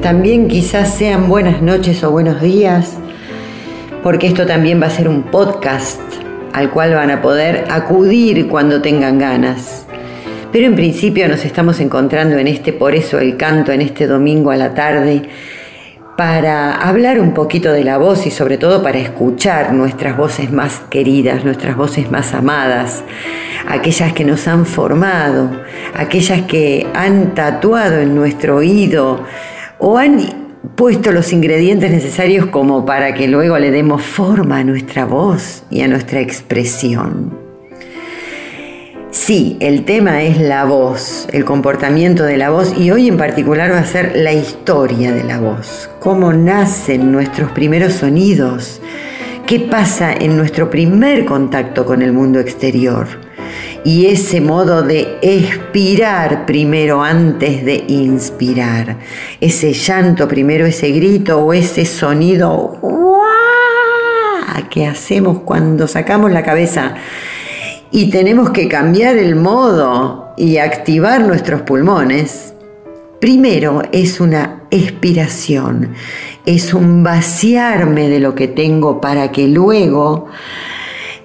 También quizás sean buenas noches o buenos días, porque esto también va a ser un podcast al cual van a poder acudir cuando tengan ganas. Pero en principio nos estamos encontrando en este, por eso el canto, en este domingo a la tarde, para hablar un poquito de la voz y sobre todo para escuchar nuestras voces más queridas, nuestras voces más amadas, aquellas que nos han formado, aquellas que han tatuado en nuestro oído o han puesto los ingredientes necesarios como para que luego le demos forma a nuestra voz y a nuestra expresión. Sí, el tema es la voz, el comportamiento de la voz y hoy en particular va a ser la historia de la voz, cómo nacen nuestros primeros sonidos, qué pasa en nuestro primer contacto con el mundo exterior y ese modo de expirar primero antes de inspirar, ese llanto primero, ese grito o ese sonido que hacemos cuando sacamos la cabeza. Y tenemos que cambiar el modo y activar nuestros pulmones, primero es una expiración, es un vaciarme de lo que tengo para que luego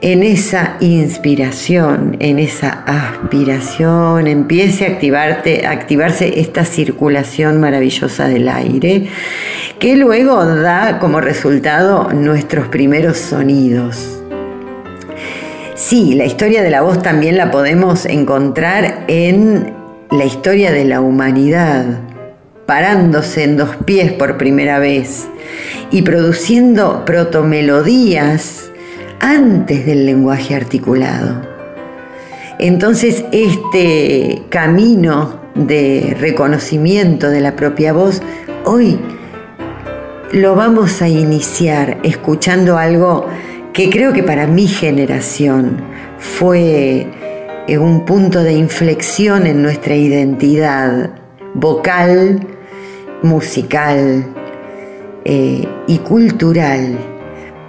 en esa inspiración, en esa aspiración, empiece a a activarse esta circulación maravillosa del aire, que luego da como resultado nuestros primeros sonidos. Sí, la historia de la voz también la podemos encontrar en la historia de la humanidad, parándose en dos pies por primera vez y produciendo protomelodías antes del lenguaje articulado. Entonces este camino de reconocimiento de la propia voz, hoy lo vamos a iniciar escuchando algo que creo que para mi generación fue eh, un punto de inflexión en nuestra identidad vocal, musical eh, y cultural,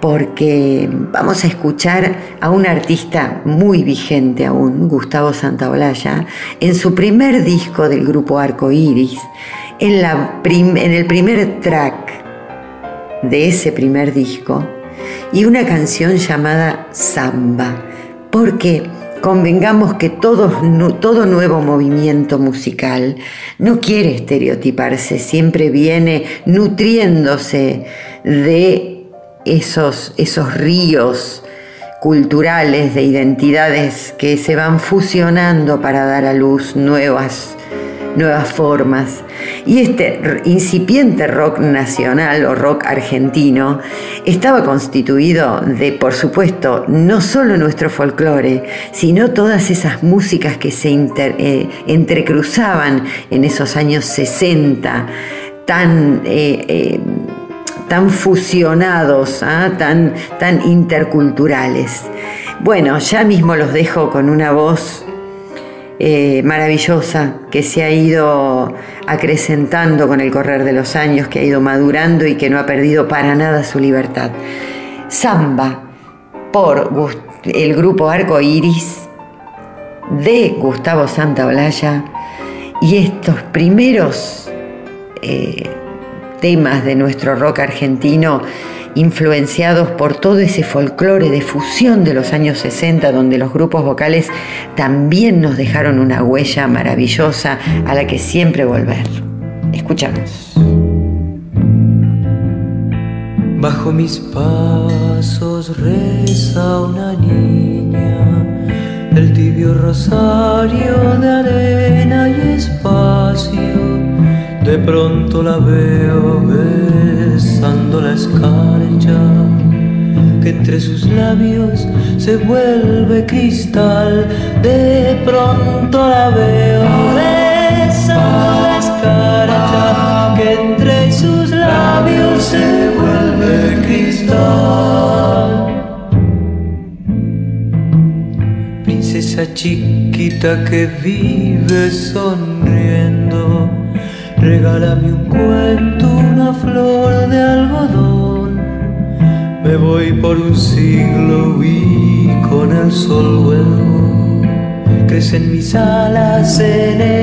porque vamos a escuchar a un artista muy vigente aún, Gustavo Santaolalla, en su primer disco del grupo Arco Iris, en, el primer track de ese primer disco, y una canción llamada Samba, porque convengamos que todo nuevo movimiento musical no quiere estereotiparse, siempre viene nutriéndose de esos, esos ríos culturales, de identidades que se van fusionando para dar a luz nuevas, nuevas formas. Y este incipiente rock nacional o rock argentino estaba constituido de, por supuesto, no solo nuestro folclore, sino todas esas músicas que se eh, entrecruzaban en esos años 60, tan... Eh, eh, tan fusionados, ¿ah? tan, tan interculturales. Bueno, ya mismo los dejo con una voz eh, maravillosa que se ha ido acrecentando con el correr de los años, que ha ido madurando y que no ha perdido para nada su libertad. Samba por el grupo Arco Iris de Gustavo Santaolalla y estos primeros eh, temas de nuestro rock argentino influenciados por todo ese folclore de fusión de los años 60, donde los grupos vocales también nos dejaron una huella maravillosa a la que siempre volver. Escuchamos. Bajo mis pasos reza una niña, el tibio rosario de arena y espacio de pronto la veo besando la escarcha que entre sus labios se vuelve cristal. De pronto la veo besando la escarcha que entre sus labios se vuelve cristal. Princesa chiquita que vive sonriendo, regálame un cuento, una flor de algodón. Me voy por un siglo y con el sol vuelvo. Crecen mis alas en el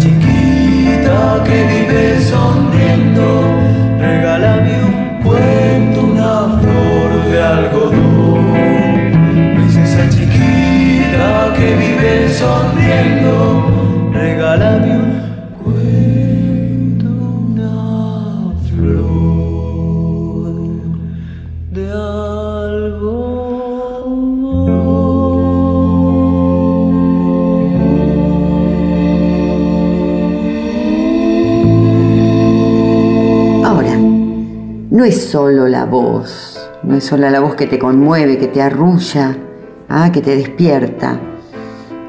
Princesa no es la voz que te conmueve, que te arrulla, ah, que te despierta.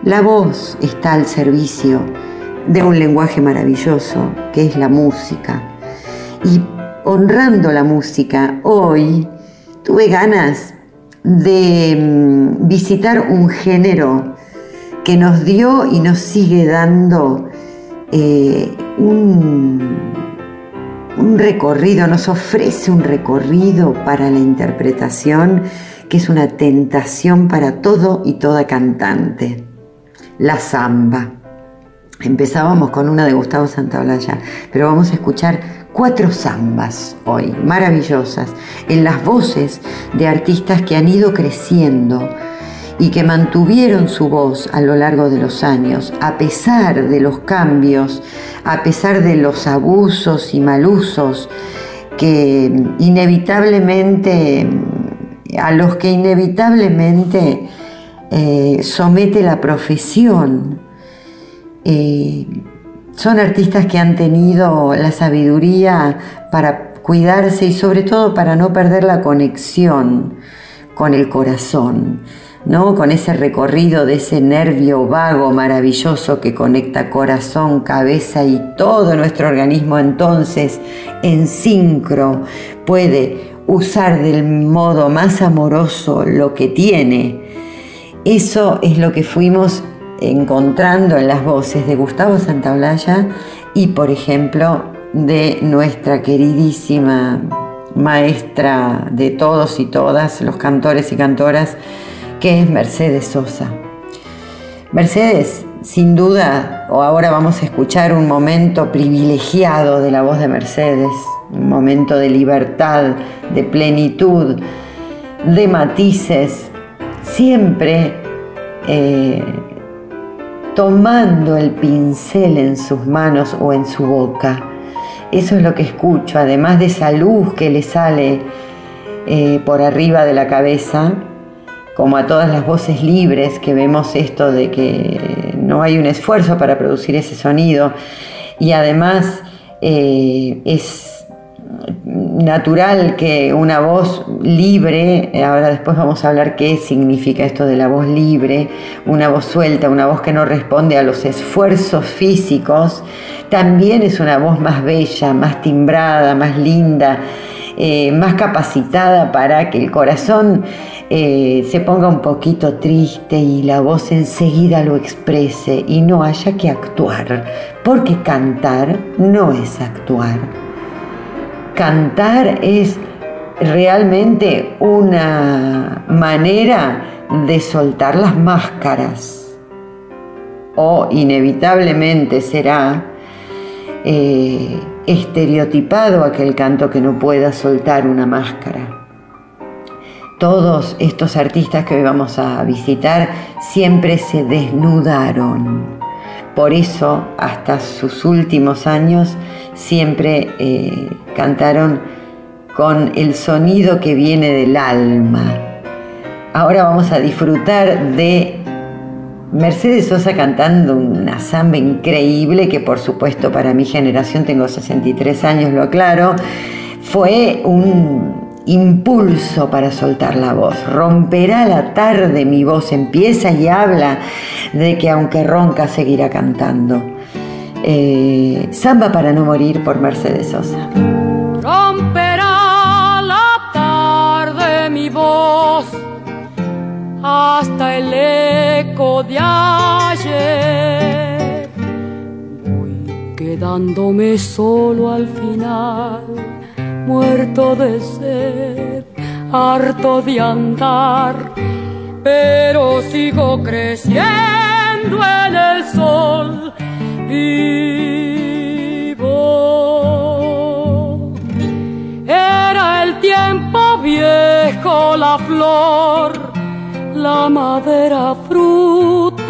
La voz está al servicio de un lenguaje maravilloso que es la música. Y honrando la música, hoy tuve ganas de mm, visitar un género que nos dio y nos sigue dando eh, un, un recorrido, nos ofrece un recorrido para la interpretación que es una tentación para todo y toda cantante. La samba. Empezábamos con una de Gustavo Santaolalla, pero vamos a escuchar cuatro zambas hoy, maravillosas, en las voces de artistas que han ido creciendo y que mantuvieron su voz a lo largo de los años, a pesar de los cambios, a pesar de los abusos y malusos que inevitablemente, a los que inevitablemente eh, somete la profesión. Eh, son artistas que han tenido la sabiduría para cuidarse y sobre todo para no perder la conexión con el corazón, ¿no? Con ese recorrido de ese nervio vago maravilloso que conecta corazón, cabeza y todo nuestro organismo entonces en sincro puede usar del modo más amoroso lo que tiene. Eso es lo que fuimos encontrando en las voces de Gustavo Santaolalla y, por ejemplo, de nuestra queridísima maestra de todos y todas, los cantores y cantoras, que es Mercedes Sosa. Mercedes sin duda, o ahora vamos a escuchar un momento privilegiado de la voz de Mercedes, un momento de libertad, de plenitud, de matices, siempre eh, tomando el pincel en sus manos o en su boca. Eso es lo que escucho, además de esa luz que le sale eh, por arriba de la cabeza, como a todas las voces libres que vemos esto de que no hay un esfuerzo para producir ese sonido. Y además eh, es natural que una voz libre, ahora después vamos a hablar qué significa esto de la voz libre, una voz suelta, una voz que no responde a los esfuerzos físicos, también es una voz más bella, más timbrada, más linda, eh, más capacitada para que el corazón eh, se ponga un poquito triste y la voz enseguida lo exprese y no haya que actuar, porque cantar no es actuar. Cantar es realmente una manera de soltar las máscaras o inevitablemente será eh, estereotipado aquel canto que no pueda soltar una máscara. Todos estos artistas que hoy vamos a visitar siempre se desnudaron. Por eso, hasta sus últimos años, siempre eh, cantaron con el sonido que viene del alma. Ahora vamos a disfrutar de Mercedes Sosa cantando una samba increíble que por supuesto para mi generación, tengo 63 años, lo aclaro, fue un impulso para soltar la voz. Romperá la tarde mi voz, empieza y habla de que aunque ronca seguirá cantando. Eh, samba para no morir por Mercedes Sosa. Romperá la tarde mi voz hasta el eco de ayer. Voy quedándome solo al final, muerto de sed, harto de andar, pero sigo creciendo en el sol vivo. Era el tiempo viejo, la flor la madera frutal.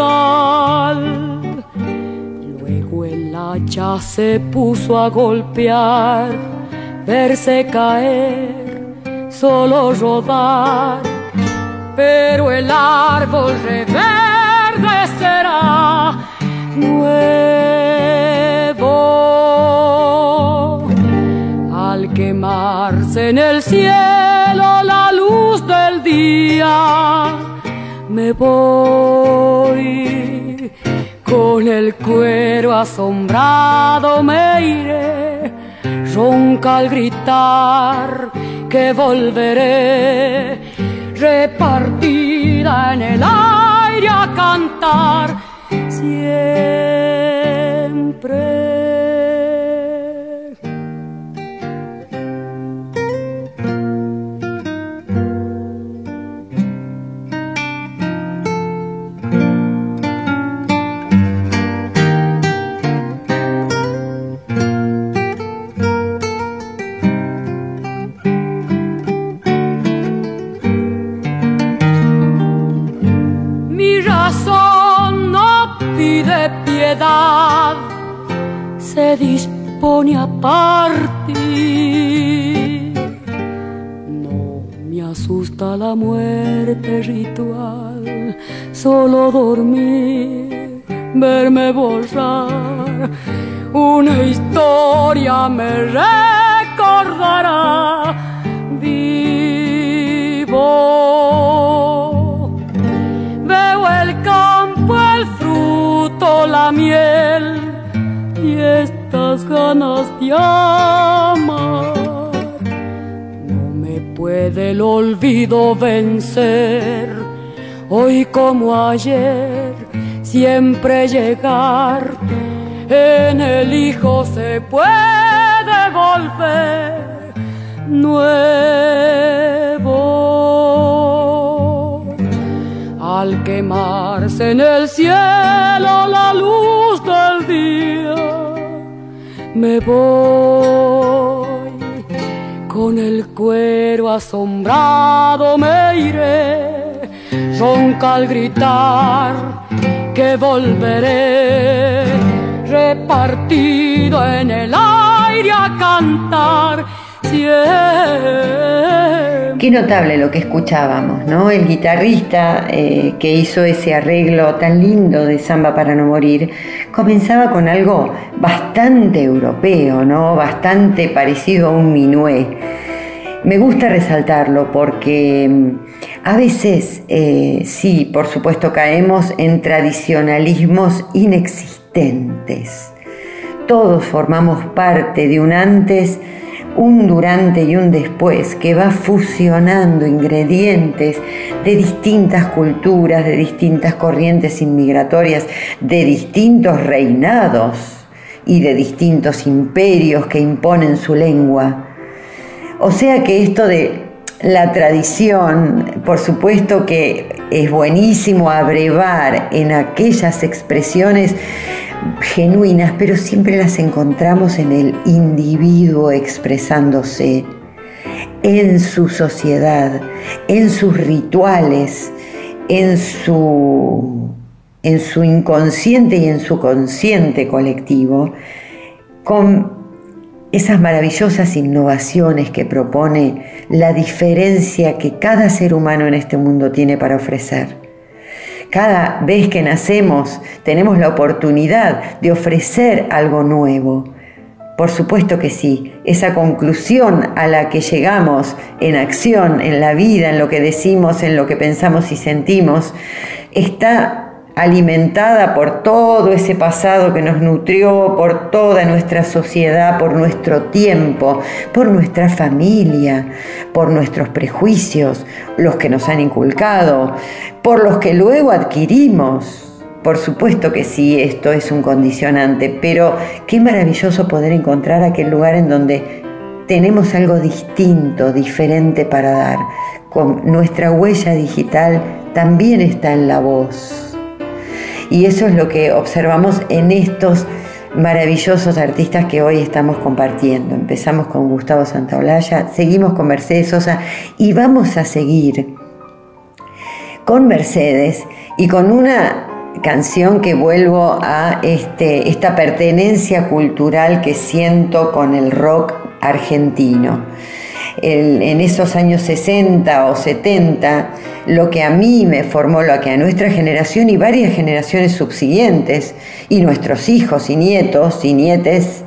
Luego el hacha se puso a golpear, verse caer, solo rodar, pero el árbol reverdecerá nuevo. Al quemarse en el cielo la luz del día, me voy. Con el cuero asombrado me iré, ronca al gritar que volveré, repartida en el aire a cantar siempre. Muerte ritual, solo dormir, verme borrar. Una historia me recordará vivo. Veo el campo, el fruto, la miel y estas ganas de amar. Puede el olvido vencer, hoy como ayer, siempre llegar. En el Hijo se puede volver nuevo. Al quemarse en el cielo la luz del día. Me voy con el cuero asombrado, me iré, ronca al gritar que volveré, repartido en el aire a cantar Qué notable lo que escuchábamos, ¿no? El guitarrista eh, que hizo ese arreglo tan lindo de Samba para no morir comenzaba con algo bastante europeo, ¿no? Bastante parecido a un minué. Me gusta resaltarlo porque mm, a veces, eh, sí, por supuesto, caemos en tradicionalismos inexistentes. Todos formamos parte de un antes un durante y un después que va fusionando ingredientes de distintas culturas, de distintas corrientes inmigratorias, de distintos reinados y de distintos imperios que imponen su lengua. O sea que esto de la tradición, por supuesto que es buenísimo abrevar en aquellas expresiones genuinas, pero siempre las encontramos en el individuo expresándose, en su sociedad, en sus rituales, en su, en su inconsciente y en su consciente colectivo, con esas maravillosas innovaciones que propone la diferencia que cada ser humano en este mundo tiene para ofrecer. Cada vez que nacemos tenemos la oportunidad de ofrecer algo nuevo. Por supuesto que sí, esa conclusión a la que llegamos en acción, en la vida, en lo que decimos, en lo que pensamos y sentimos, está alimentada por todo ese pasado que nos nutrió, por toda nuestra sociedad, por nuestro tiempo, por nuestra familia, por nuestros prejuicios, los que nos han inculcado, por los que luego adquirimos. Por supuesto que sí, esto es un condicionante, pero qué maravilloso poder encontrar aquel lugar en donde tenemos algo distinto, diferente para dar. Con nuestra huella digital también está en la voz. Y eso es lo que observamos en estos maravillosos artistas que hoy estamos compartiendo. Empezamos con Gustavo Santaolalla, seguimos con Mercedes Sosa y vamos a seguir con Mercedes y con una canción que vuelvo a este, esta pertenencia cultural que siento con el rock argentino en esos años 60 o 70, lo que a mí me formó, lo que a nuestra generación y varias generaciones subsiguientes, y nuestros hijos y nietos y nietes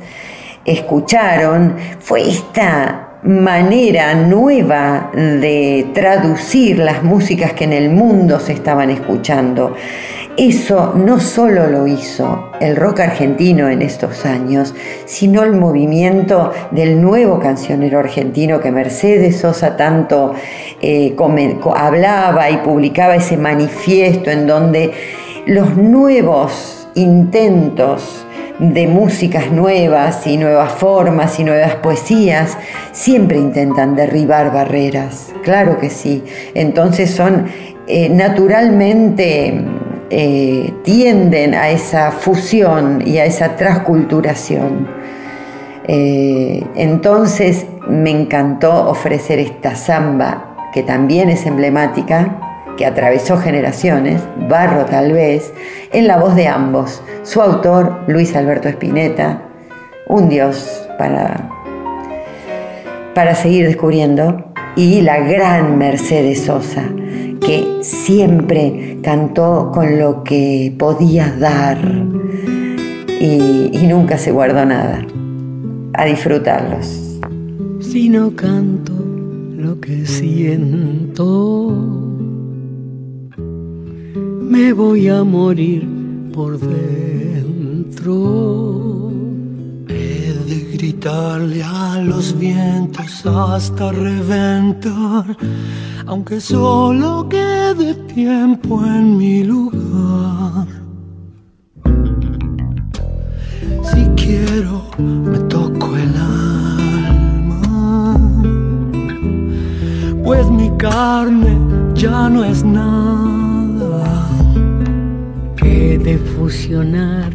escucharon, fue esta manera nueva de traducir las músicas que en el mundo se estaban escuchando. Eso no solo lo hizo el rock argentino en estos años, sino el movimiento del nuevo cancionero argentino que Mercedes Sosa tanto eh, hablaba y publicaba ese manifiesto en donde los nuevos intentos de músicas nuevas y nuevas formas y nuevas poesías siempre intentan derribar barreras, claro que sí. Entonces son eh, naturalmente eh, tienden a esa fusión y a esa transculturación. Eh, entonces me encantó ofrecer esta samba, que también es emblemática, que atravesó generaciones, Barro tal vez, en la voz de ambos. Su autor, Luis Alberto Spinetta, un dios para, para seguir descubriendo, y la gran Mercedes Sosa que siempre cantó con lo que podía dar y, nunca se guardó nada. A disfrutarlos. Si no canto lo que siento, me voy a morir por dentro. De gritarle a los vientos hasta reventar aunque solo quede tiempo en mi lugar. Si quiero, me toco el alma, pues mi carne ya no es nada. He de fusionar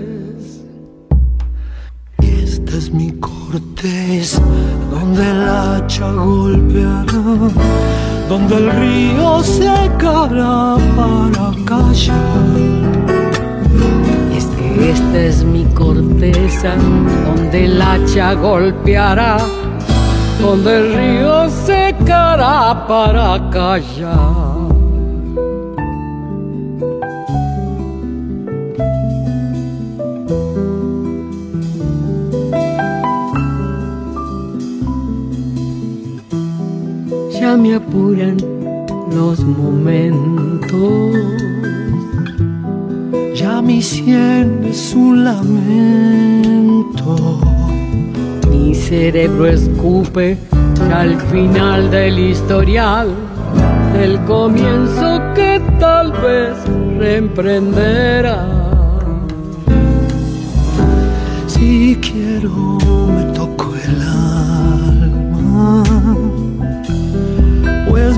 Mi corteza donde el hacha golpeará, donde el río secará para callar. Este, esta es mi corteza donde el hacha golpeará, donde el río secará para callar. Ya me apuran los momentos Ya mi sien es un lamento. Mi cerebro escupe al final del historial, el comienzo que tal vez reemprenderá. Si quiero me toco el alma,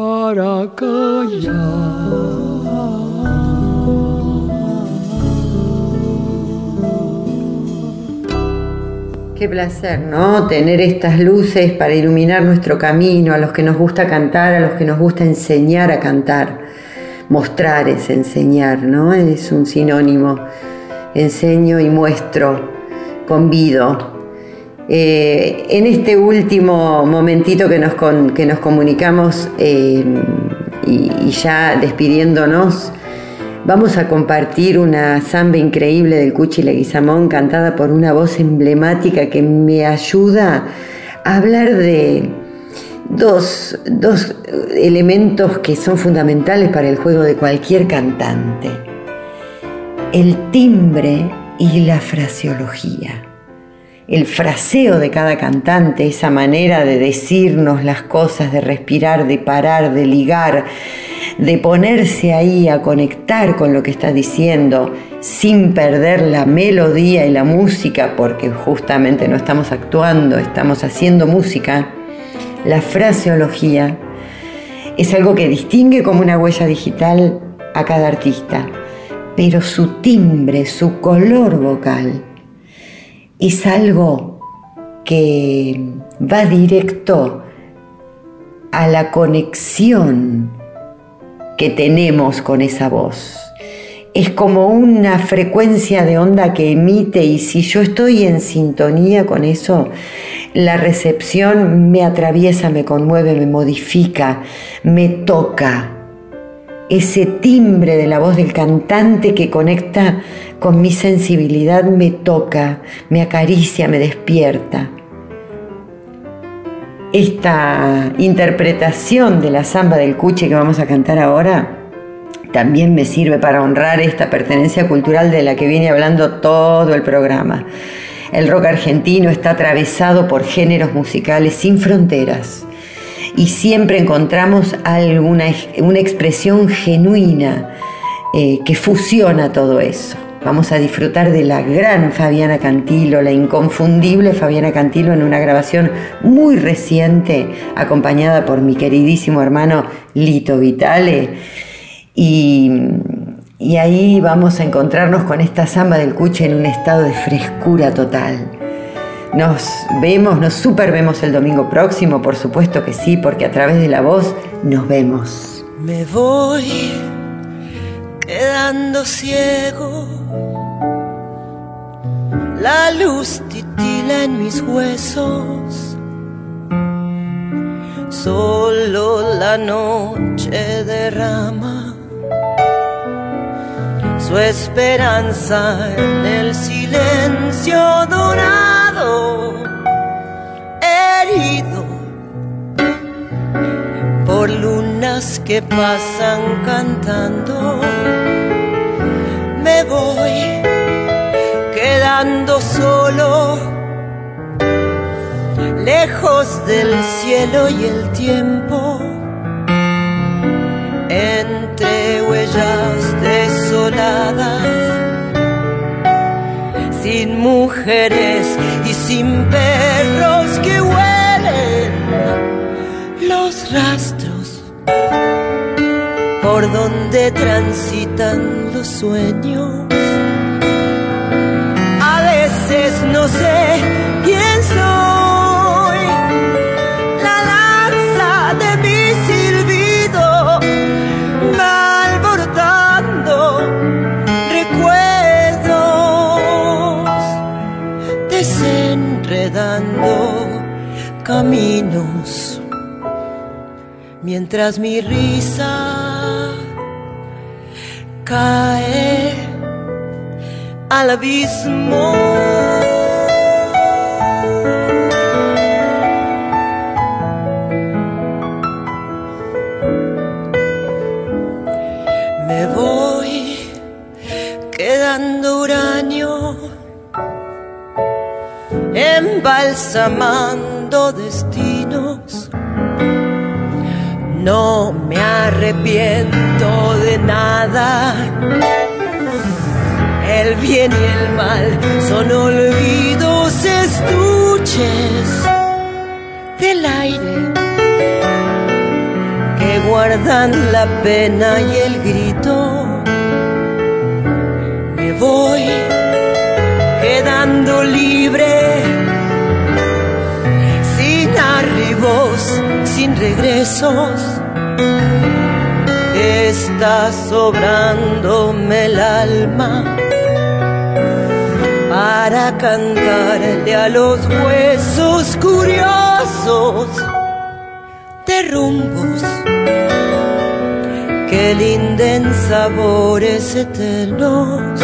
para callar. Qué placer, ¿no? Tener estas luces para iluminar nuestro camino, a los que nos gusta cantar, a los que nos gusta enseñar a cantar. Mostrar es enseñar, ¿no? Es un sinónimo. Enseño y muestro, convido. Eh, en este último momentito que nos, que nos comunicamos eh, y, y ya despidiéndonos, Vamos a compartir una samba increíble del Cuchi Leguizamón cantada por una voz emblemática que me ayuda a hablar de dos, dos elementos que son fundamentales para el juego de cualquier cantante. El timbre y la fraseología. El fraseo de cada cantante, esa manera de decirnos las cosas, de respirar, de parar, de ligar, de ponerse ahí a conectar con lo que está diciendo sin perder la melodía y la música, porque justamente no estamos actuando, estamos haciendo música. La fraseología es algo que distingue como una huella digital a cada artista, pero su timbre, su color vocal, es algo que va directo a la conexión que tenemos con esa voz. Es como una frecuencia de onda que emite y si yo estoy en sintonía con eso, la recepción me atraviesa, me conmueve, me modifica, me toca. Ese timbre de la voz del cantante que conecta con mi sensibilidad me toca, me acaricia, me despierta. Esta interpretación de la samba del cuche que vamos a cantar ahora también me sirve para honrar esta pertenencia cultural de la que viene hablando todo el programa. El rock argentino está atravesado por géneros musicales sin fronteras y siempre encontramos alguna una expresión genuina eh, que fusiona todo eso. Vamos a disfrutar de la gran Fabiana Cantilo, la inconfundible Fabiana Cantilo en una grabación muy reciente, acompañada por mi queridísimo hermano Lito Vitale. Y, y ahí vamos a encontrarnos con esta samba del cuche en un estado de frescura total. Nos vemos, nos super vemos el domingo próximo, por supuesto que sí, porque a través de la voz nos vemos. Me voy quedando ciego. La luz titila en mis huesos. Solo la noche derrama su esperanza en el silencio herido por lunas que pasan cantando. Me voy quedando solo, lejos del cielo y el tiempo, entre huellas desoladas, sin mujeres sin perros que huelen los rastros por donde transitan los sueños. A veces no sé quién soy, mientras mi risa cae al abismo. Me voy quedando uranio, embalsamando destinos arrepiento de nada. El bien y el mal son olvidos, estuches del aire que guardan la pena y el grito. Me voy quedando libre, sin arribos sin regresos. Está sobrándome el alma para cantarle a los huesos curiosos de rumbos que linden sabores eternos.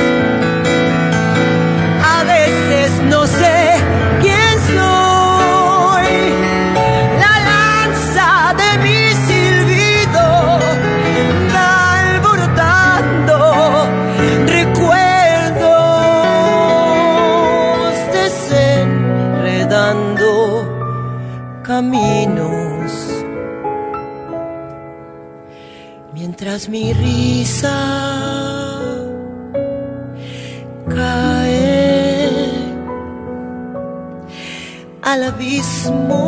Mientras mi risa cae al abismo.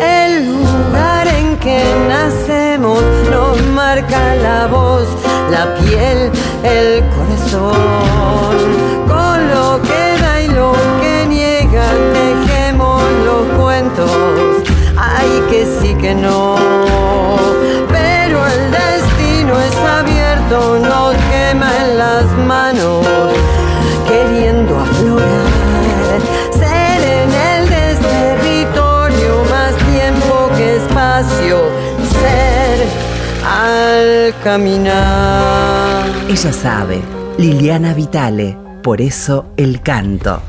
El lugar en que nacemos nos marca la voz, la piel, el corazón. Ay, que sí que no. Pero el destino es abierto, nos quema en las manos, queriendo aflorar. Ser en el desterritorio más tiempo que espacio. Ser al caminar. Ella sabe, Liliana Vitale, por eso el canto.